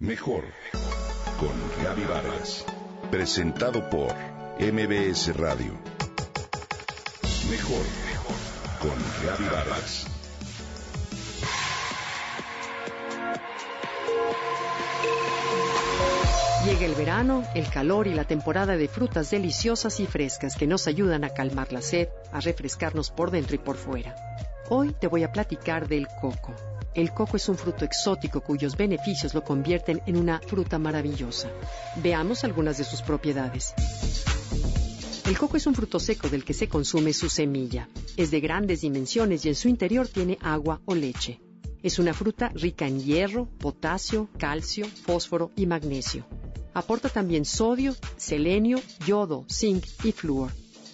Mejor con Gaby Vargas. Presentado por MBS Radio. Mejor con Gaby Vargas. Llega el verano, el calor y la temporada de frutas deliciosas y frescas que nos ayudan a calmar la sed, a refrescarnos por dentro y por fuera. Hoy te voy a platicar del coco. El coco es un fruto exótico cuyos beneficios lo convierten en una fruta maravillosa. Veamos algunas de sus propiedades. El coco es un fruto seco del que se consume su semilla. Es de grandes dimensiones y en su interior tiene agua o leche. Es una fruta rica en hierro, potasio, calcio, fósforo y magnesio. Aporta también sodio, selenio, yodo, zinc y flúor.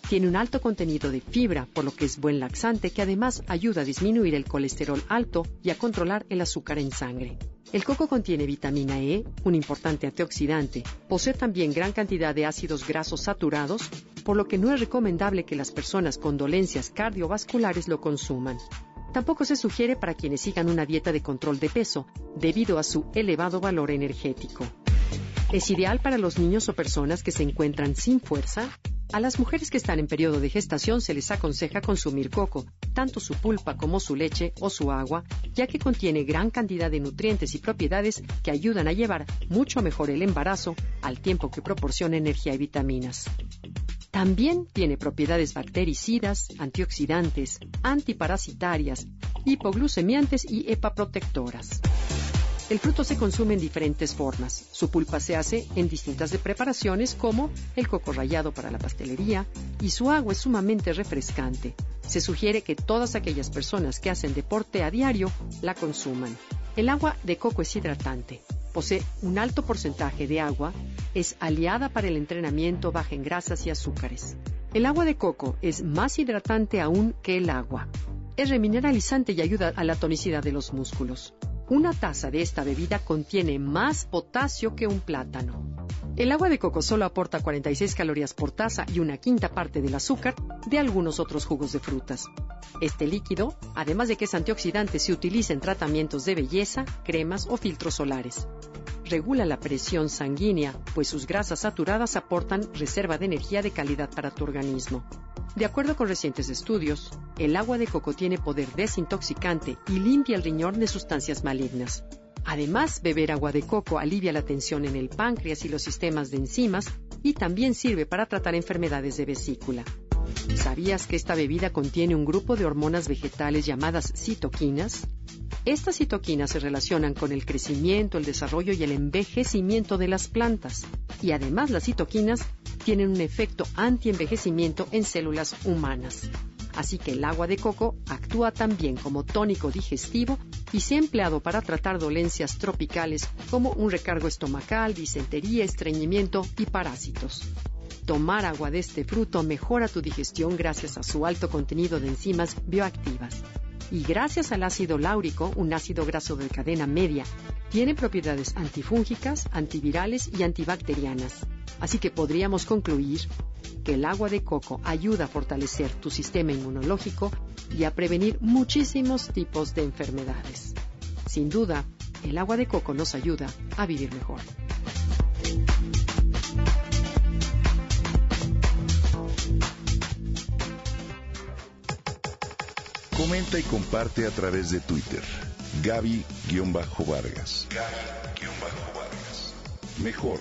Tiene un alto contenido de fibra, por lo que es buen laxante que además ayuda a disminuir el colesterol alto y a controlar el azúcar en sangre. El coco contiene vitamina E, un importante antioxidante. Posee también gran cantidad de ácidos grasos saturados, por lo que no es recomendable que las personas con dolencias cardiovasculares lo consuman. Tampoco se sugiere para quienes sigan una dieta de control de peso, debido a su elevado valor energético. Es ideal para los niños o personas que se encuentran sin fuerza, a las mujeres que están en periodo de gestación se les aconseja consumir coco, tanto su pulpa como su leche o su agua, ya que contiene gran cantidad de nutrientes y propiedades que ayudan a llevar mucho mejor el embarazo al tiempo que proporciona energía y vitaminas. También tiene propiedades bactericidas, antioxidantes, antiparasitarias, hipoglucemiantes y hepaprotectoras. El fruto se consume en diferentes formas. Su pulpa se hace en distintas preparaciones como el coco rallado para la pastelería y su agua es sumamente refrescante. Se sugiere que todas aquellas personas que hacen deporte a diario la consuman. El agua de coco es hidratante. Posee un alto porcentaje de agua, es aliada para el entrenamiento, baja en grasas y azúcares. El agua de coco es más hidratante aún que el agua. Es remineralizante y ayuda a la tonicidad de los músculos. Una taza de esta bebida contiene más potasio que un plátano. El agua de coco solo aporta 46 calorías por taza y una quinta parte del azúcar de algunos otros jugos de frutas. Este líquido, además de que es antioxidante, se utiliza en tratamientos de belleza, cremas o filtros solares. Regula la presión sanguínea, pues sus grasas saturadas aportan reserva de energía de calidad para tu organismo. De acuerdo con recientes estudios, el agua de coco tiene poder desintoxicante y limpia el riñón de sustancias malignas. Además, beber agua de coco alivia la tensión en el páncreas y los sistemas de enzimas y también sirve para tratar enfermedades de vesícula. ¿Sabías que esta bebida contiene un grupo de hormonas vegetales llamadas citoquinas? Estas citoquinas se relacionan con el crecimiento, el desarrollo y el envejecimiento de las plantas. Y además las citoquinas tienen un efecto antienvejecimiento en células humanas. Así que el agua de coco actúa también como tónico digestivo y se ha empleado para tratar dolencias tropicales como un recargo estomacal, disentería, estreñimiento y parásitos. Tomar agua de este fruto mejora tu digestión gracias a su alto contenido de enzimas bioactivas. Y gracias al ácido láurico, un ácido graso de cadena media, tiene propiedades antifúngicas, antivirales y antibacterianas. Así que podríamos concluir que el agua de coco ayuda a fortalecer tu sistema inmunológico y a prevenir muchísimos tipos de enfermedades. Sin duda, el agua de coco nos ayuda a vivir mejor. Comenta y comparte a través de Twitter. Gaby-Vargas. Gaby-Vargas. Mejor